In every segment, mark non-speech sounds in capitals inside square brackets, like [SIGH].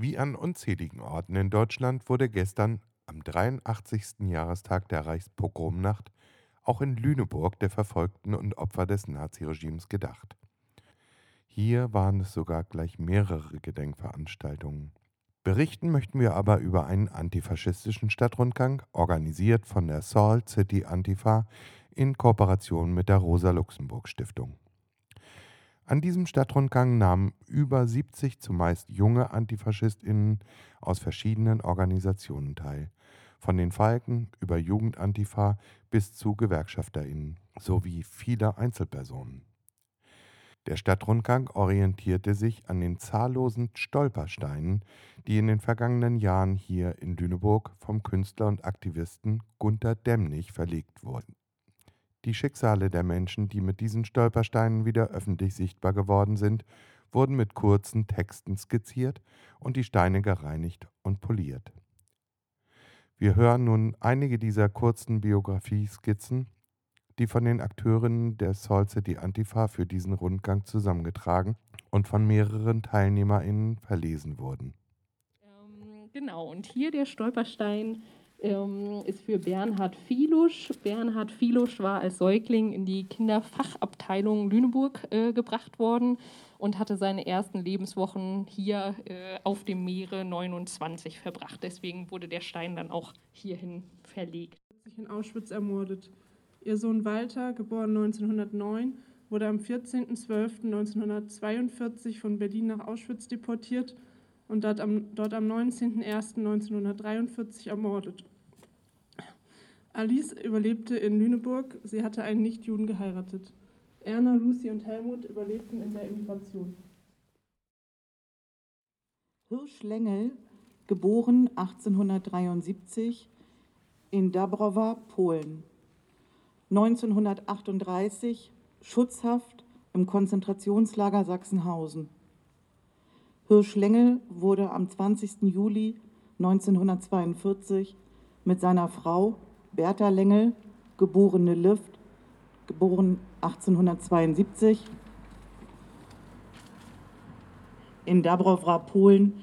Wie an unzähligen Orten in Deutschland wurde gestern, am 83. Jahrestag der Reichspogromnacht, auch in Lüneburg der Verfolgten und Opfer des Naziregimes gedacht. Hier waren es sogar gleich mehrere Gedenkveranstaltungen. Berichten möchten wir aber über einen antifaschistischen Stadtrundgang, organisiert von der Salt City Antifa in Kooperation mit der Rosa-Luxemburg-Stiftung. An diesem Stadtrundgang nahmen über 70 zumeist junge AntifaschistInnen aus verschiedenen Organisationen teil. Von den Falken über Jugendantifa bis zu GewerkschafterInnen sowie viele Einzelpersonen. Der Stadtrundgang orientierte sich an den zahllosen Stolpersteinen, die in den vergangenen Jahren hier in Lüneburg vom Künstler und Aktivisten Gunter Demnig verlegt wurden. Die Schicksale der Menschen, die mit diesen Stolpersteinen wieder öffentlich sichtbar geworden sind, wurden mit kurzen Texten skizziert und die Steine gereinigt und poliert. Wir hören nun einige dieser kurzen Biografie-Skizzen, die von den Akteurinnen der Salt City Antifa für diesen Rundgang zusammengetragen und von mehreren TeilnehmerInnen verlesen wurden. Ähm, genau, und hier der Stolperstein ähm, ist für Bernhard Filusch. Bernhard Filusch war als Säugling in die Kinderfachabteilung Lüneburg äh, gebracht worden und hatte seine ersten Lebenswochen hier äh, auf dem Meere 29 verbracht. Deswegen wurde der Stein dann auch hierhin verlegt. Sich in Auschwitz ermordet. Ihr Sohn Walter, geboren 1909, wurde am 14.12.1942 von Berlin nach Auschwitz deportiert und dort am, dort am 19.01.1943 ermordet. Alice überlebte in Lüneburg. Sie hatte einen Nichtjuden geheiratet. Erna, Lucy und Helmut überlebten in der Emigration. Hirsch Lengel, geboren 1873 in Dabrowa, Polen. 1938 Schutzhaft im Konzentrationslager Sachsenhausen. Hirsch Lengel wurde am 20. Juli 1942 mit seiner Frau Bertha Lengel, geborene Lift, geboren 1872, in Dabrowra, Polen,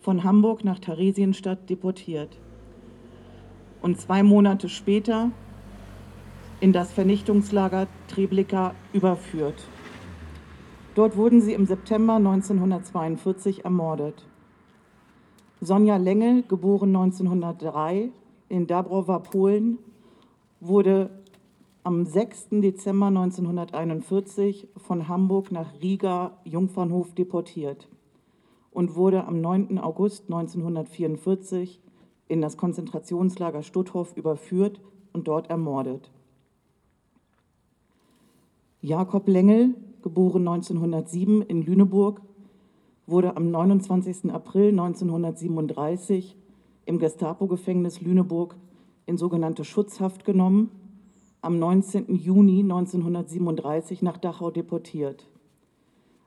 von Hamburg nach Theresienstadt deportiert und zwei Monate später in das Vernichtungslager Treblinka überführt. Dort wurden sie im September 1942 ermordet. Sonja Lengel, geboren 1903 in Dabrowa, Polen, wurde am 6. Dezember 1941 von Hamburg nach Riga Jungfernhof deportiert und wurde am 9. August 1944 in das Konzentrationslager Stutthof überführt und dort ermordet. Jakob Lengel, geboren 1907 in Lüneburg, wurde am 29. April 1937 im Gestapo-Gefängnis Lüneburg in sogenannte Schutzhaft genommen, am 19. Juni 1937 nach Dachau deportiert.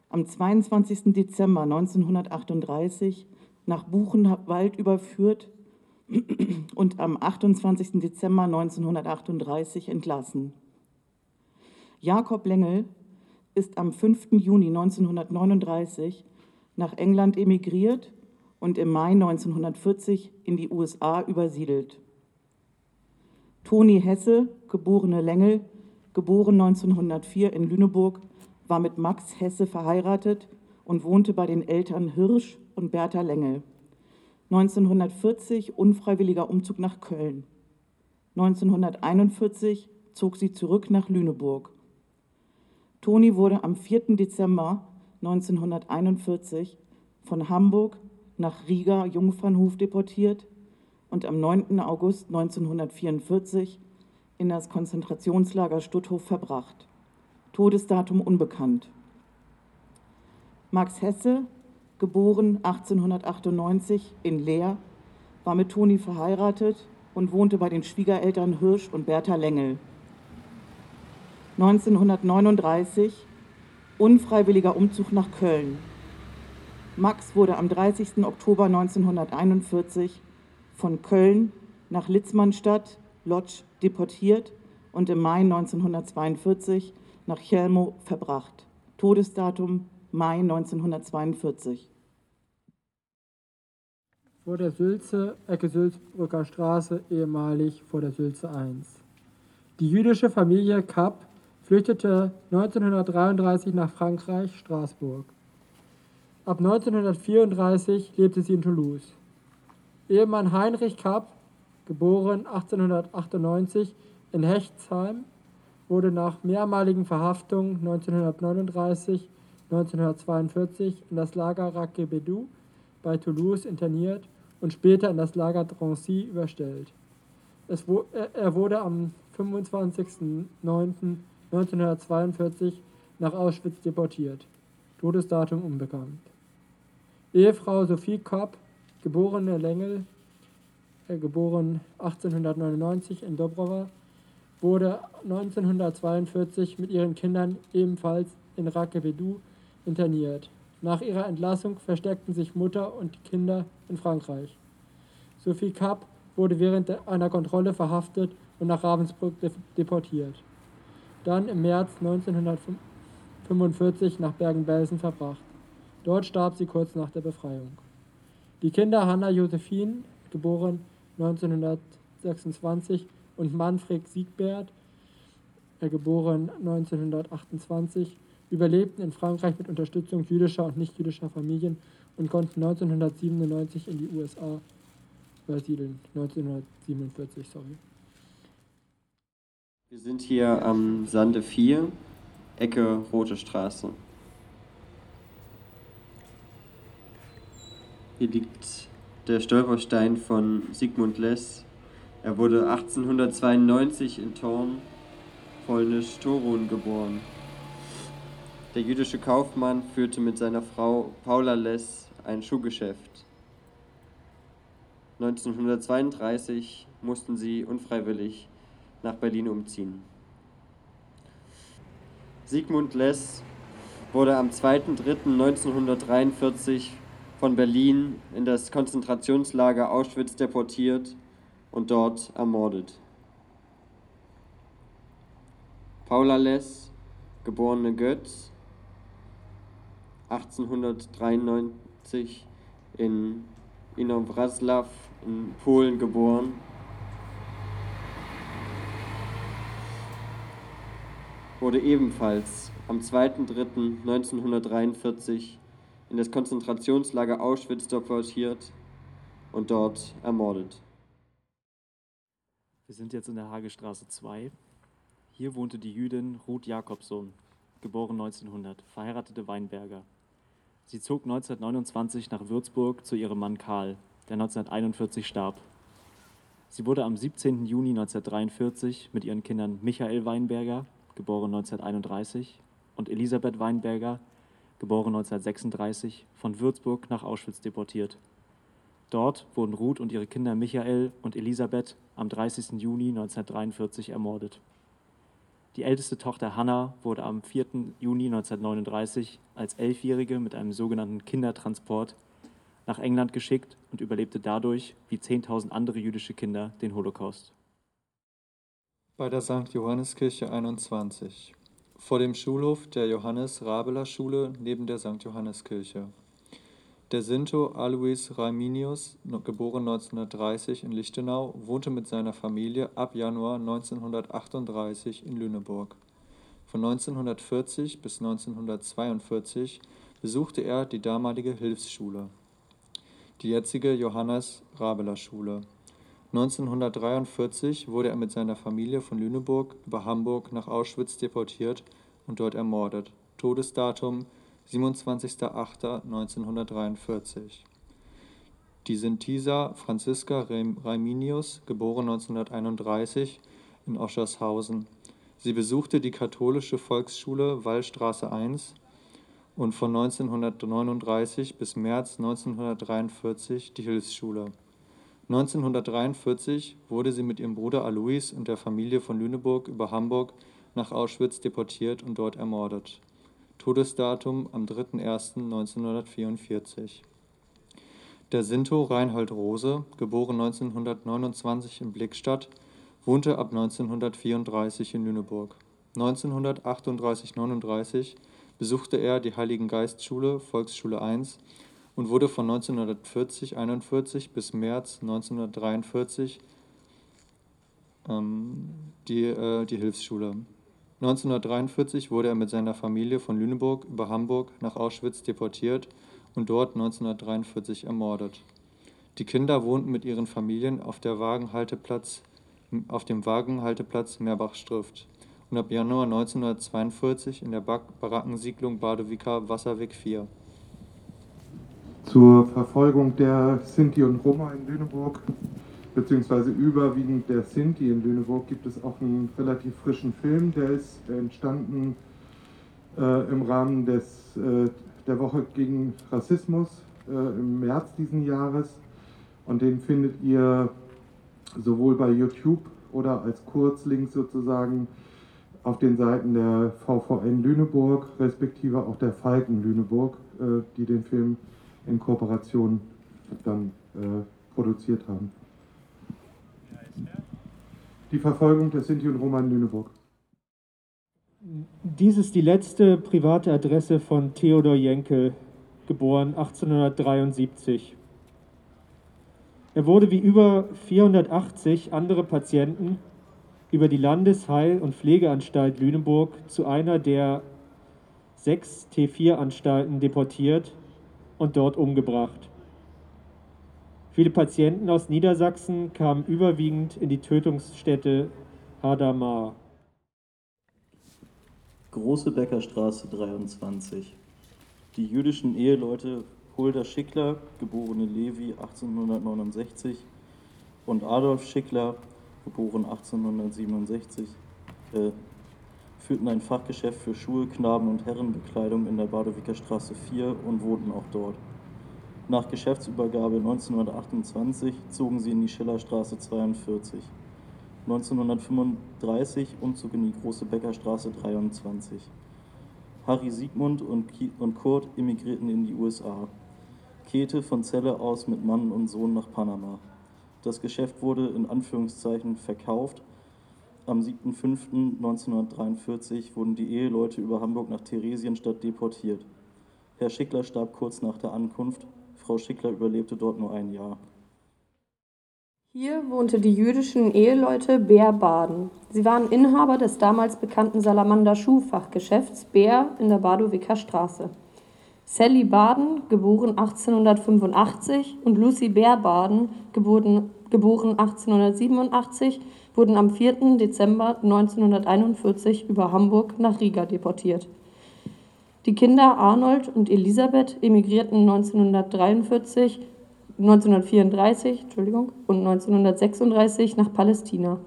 Am 22. Dezember 1938 nach Buchenwald überführt [CLEARS THROAT] und am 28. Dezember 1938 entlassen. Jakob Lengel ist am 5. Juni 1939 nach England emigriert und im Mai 1940 in die USA übersiedelt. Toni Hesse, geborene Lengel, geboren 1904 in Lüneburg, war mit Max Hesse verheiratet und wohnte bei den Eltern Hirsch und Bertha Lengel. 1940 unfreiwilliger Umzug nach Köln. 1941 zog sie zurück nach Lüneburg. Toni wurde am 4. Dezember 1941 von Hamburg nach Riga Jungfernhof deportiert und am 9. August 1944 in das Konzentrationslager Stutthof verbracht. Todesdatum unbekannt. Max Hesse, geboren 1898 in Leer, war mit Toni verheiratet und wohnte bei den Schwiegereltern Hirsch und Bertha Lengel. 1939 unfreiwilliger Umzug nach Köln. Max wurde am 30. Oktober 1941 von Köln nach Litzmannstadt, Lodz, deportiert und im Mai 1942 nach Chelmo verbracht. Todesdatum Mai 1942. vor der Sülze, Ecke Sülzbrücker Straße, ehemalig vor der Sülze 1. Die jüdische Familie Kapp flüchtete 1933 nach Frankreich, Straßburg. Ab 1934 lebte sie in Toulouse. Ehemann Heinrich Kapp, geboren 1898 in Hechtsheim, wurde nach mehrmaligen Verhaftungen 1939, 1942 in das Lager Raquebedou bei Toulouse interniert und später in das Lager Drancy überstellt. Es, er wurde am 25.09.1942 nach Auschwitz deportiert. Todesdatum unbekannt. Ehefrau Sophie Kopp, geborene Lengel, äh, geboren 1899 in Dobrova, wurde 1942 mit ihren Kindern ebenfalls in Rakevedou interniert. Nach ihrer Entlassung versteckten sich Mutter und Kinder in Frankreich. Sophie Kapp wurde während einer Kontrolle verhaftet und nach Ravensbrück deportiert. Dann im März 1945 nach Bergen-Belsen verbracht. Dort starb sie kurz nach der Befreiung. Die Kinder Hanna Josephine, geboren 1926, und Manfred Siegbert, geboren 1928, überlebten in Frankreich mit Unterstützung jüdischer und nichtjüdischer Familien und konnten 1997 in die USA übersiedeln. 1947, sorry. Wir sind hier am Sande 4, Ecke Rote Straße. Hier liegt der Stolperstein von Sigmund Less. Er wurde 1892 in Thorn, polnisch Torun, geboren. Der jüdische Kaufmann führte mit seiner Frau Paula Less ein Schuhgeschäft. 1932 mussten sie unfreiwillig nach Berlin umziehen. Sigmund Less wurde am 2.3.1943 von Berlin in das Konzentrationslager Auschwitz deportiert und dort ermordet. Paula Less, geborene Götz, 1893 in Inowrocław in Polen geboren. Wurde ebenfalls am 2.3.1943 in das Konzentrationslager Auschwitz deportiert und dort ermordet. Wir sind jetzt in der Hagestraße 2. Hier wohnte die Jüdin Ruth Jakobson, geboren 1900, verheiratete Weinberger. Sie zog 1929 nach Würzburg zu ihrem Mann Karl, der 1941 starb. Sie wurde am 17. Juni 1943 mit ihren Kindern Michael Weinberger, geboren 1931, und Elisabeth Weinberger, geboren 1936, von Würzburg nach Auschwitz deportiert. Dort wurden Ruth und ihre Kinder Michael und Elisabeth am 30. Juni 1943 ermordet. Die älteste Tochter Hannah wurde am 4. Juni 1939 als Elfjährige mit einem sogenannten Kindertransport nach England geschickt und überlebte dadurch, wie 10.000 andere jüdische Kinder, den Holocaust. Bei der St. Johanneskirche 21. Vor dem Schulhof der Johannes-Rabeler-Schule neben der St. Johanneskirche. Der Sinto Alois Raiminius, geboren 1930 in Lichtenau, wohnte mit seiner Familie ab Januar 1938 in Lüneburg. Von 1940 bis 1942 besuchte er die damalige Hilfsschule, die jetzige Johannes-Rabeler-Schule. 1943 wurde er mit seiner Familie von Lüneburg über Hamburg nach Auschwitz deportiert und dort ermordet. Todesdatum 27.08.1943. Die Sintisa Franziska Raiminius, geboren 1931 in Oschershausen. Sie besuchte die katholische Volksschule Wallstraße 1 und von 1939 bis März 1943 die Hilfsschule. 1943 wurde sie mit ihrem Bruder Alois und der Familie von Lüneburg über Hamburg nach Auschwitz deportiert und dort ermordet. Todesdatum am 3.1.1944. Der Sinto Reinhold Rose, geboren 1929 in Blickstadt, wohnte ab 1934 in Lüneburg. 1938-39 besuchte er die Heiligen Geistschule, Volksschule 1 und wurde von 1940-41 bis März 1943 ähm, die, äh, die Hilfsschule. 1943 wurde er mit seiner Familie von Lüneburg über Hamburg nach Auschwitz deportiert und dort 1943 ermordet. Die Kinder wohnten mit ihren Familien auf, der Wagenhalteplatz, auf dem Wagenhalteplatz Meerbach-Strüft und ab Januar 1942 in der Barackensiedlung Badewika Wasserweg 4. Zur Verfolgung der Sinti und Roma in Lüneburg, beziehungsweise überwiegend der Sinti in Lüneburg, gibt es auch einen relativ frischen Film, der ist entstanden äh, im Rahmen des, äh, der Woche gegen Rassismus äh, im März diesen Jahres. Und den findet ihr sowohl bei YouTube oder als Kurzlink sozusagen auf den Seiten der VVN Lüneburg, respektive auch der Falken Lüneburg, äh, die den Film in Kooperation dann äh, produziert haben. Die Verfolgung der Sinti und Roma in Lüneburg. Dies ist die letzte private Adresse von Theodor Jenkel, geboren 1873. Er wurde wie über 480 andere Patienten über die Landesheil- und Pflegeanstalt Lüneburg zu einer der sechs T4-Anstalten deportiert und dort umgebracht. Viele Patienten aus Niedersachsen kamen überwiegend in die Tötungsstätte Hadamar. Große Bäckerstraße 23. Die jüdischen Eheleute Hulda Schickler, geborene Levi 1869, und Adolf Schickler, geboren 1867, äh, führten ein Fachgeschäft für Schuhe, Knaben- und Herrenbekleidung in der Badewicker Straße 4 und wohnten auch dort. Nach Geschäftsübergabe 1928 zogen sie in die Schillerstraße 42. 1935 Umzug in die Große Bäckerstraße 23. Harry Siegmund und, und Kurt emigrierten in die USA. Käthe von Celle aus mit Mann und Sohn nach Panama. Das Geschäft wurde in Anführungszeichen verkauft. Am 7.5.1943 wurden die Eheleute über Hamburg nach Theresienstadt deportiert. Herr Schickler starb kurz nach der Ankunft. Frau Schickler überlebte dort nur ein Jahr. Hier wohnte die jüdischen Eheleute Bär Baden. Sie waren Inhaber des damals bekannten Salamander Schuhfachgeschäfts Bär in der Badowicker Straße. Sally Baden, geboren 1885, und Lucy Bär Baden, geboren, geboren 1887, wurden am 4. Dezember 1941 über Hamburg nach Riga deportiert. Die Kinder Arnold und Elisabeth emigrierten 1943, 1934 Entschuldigung, und 1936 nach Palästina.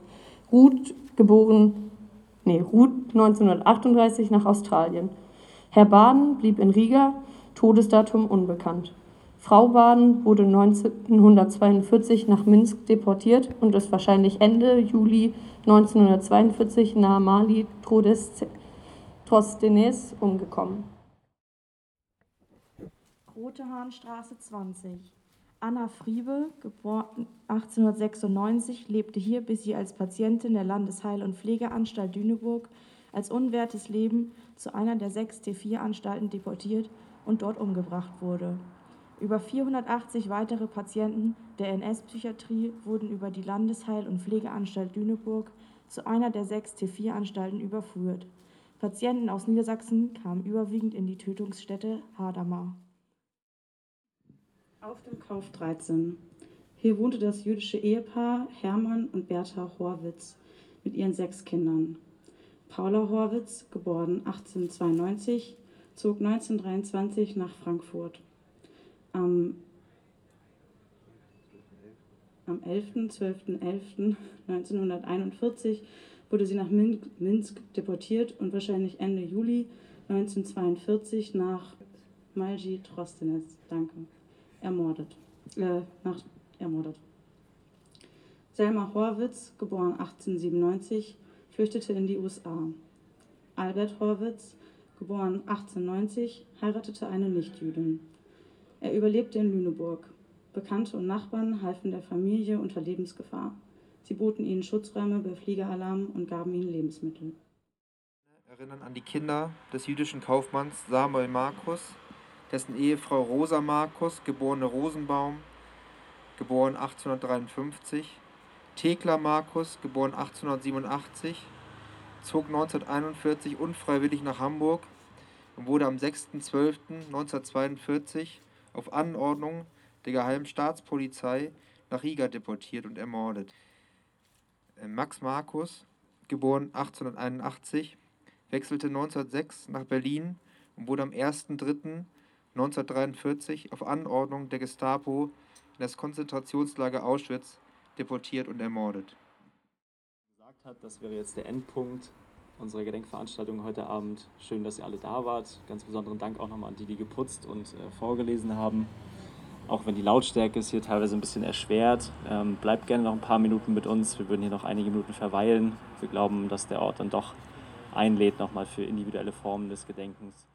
Ruth, geboren, nee, Ruth 1938 nach Australien. Herr Baden blieb in Riga, Todesdatum unbekannt. Frau Baden wurde 1942 nach Minsk deportiert und ist wahrscheinlich Ende Juli 1942 nahe Mali Trostenes umgekommen. Rote Hahnstraße 20. Anna Friebe, geboren 1896, lebte hier, bis sie als Patientin der Landesheil- und Pflegeanstalt Lüneburg als unwertes Leben zu einer der sechs T4-Anstalten deportiert und dort umgebracht wurde. Über 480 weitere Patienten der NS-Psychiatrie wurden über die Landesheil- und Pflegeanstalt Lüneburg zu einer der sechs T4-Anstalten überführt. Patienten aus Niedersachsen kamen überwiegend in die Tötungsstätte Hadamar. Auf dem Kauf 13. Hier wohnte das jüdische Ehepaar Hermann und Bertha Horwitz mit ihren sechs Kindern. Paula Horwitz, geboren 1892, zog 1923 nach Frankfurt. Am, am 11.12.11.1941 wurde sie nach Minsk deportiert und wahrscheinlich Ende Juli 1942 nach Malji Trostenetz, danke, ermordet. Äh, nach, ermordet. Selma Horwitz, geboren 1897, flüchtete in die USA. Albert Horwitz, geboren 1890, heiratete eine Nichtjüdin. Er überlebte in Lüneburg. Bekannte und Nachbarn halfen der Familie unter Lebensgefahr. Sie boten ihnen Schutzräume bei Fliegeralarm und gaben ihnen Lebensmittel. Erinnern an die Kinder des jüdischen Kaufmanns Samuel Markus, dessen Ehefrau Rosa Markus, geborene Rosenbaum, geboren 1853, Thekla Markus, geboren 1887, zog 1941 unfreiwillig nach Hamburg und wurde am 6.12.1942 auf Anordnung der Geheimen Staatspolizei nach Riga deportiert und ermordet. Äh, Max Markus, geboren 1881, wechselte 1906 nach Berlin und wurde am 1.3.1943 auf Anordnung der Gestapo in das Konzentrationslager Auschwitz deportiert und ermordet. Hat, das wäre jetzt der Endpunkt unserer Gedenkveranstaltung heute Abend. Schön, dass ihr alle da wart. Ganz besonderen Dank auch nochmal an die, die geputzt und äh, vorgelesen haben. Auch wenn die Lautstärke ist hier teilweise ein bisschen erschwert. Ähm, bleibt gerne noch ein paar Minuten mit uns. Wir würden hier noch einige Minuten verweilen. Wir glauben, dass der Ort dann doch einlädt nochmal für individuelle Formen des Gedenkens.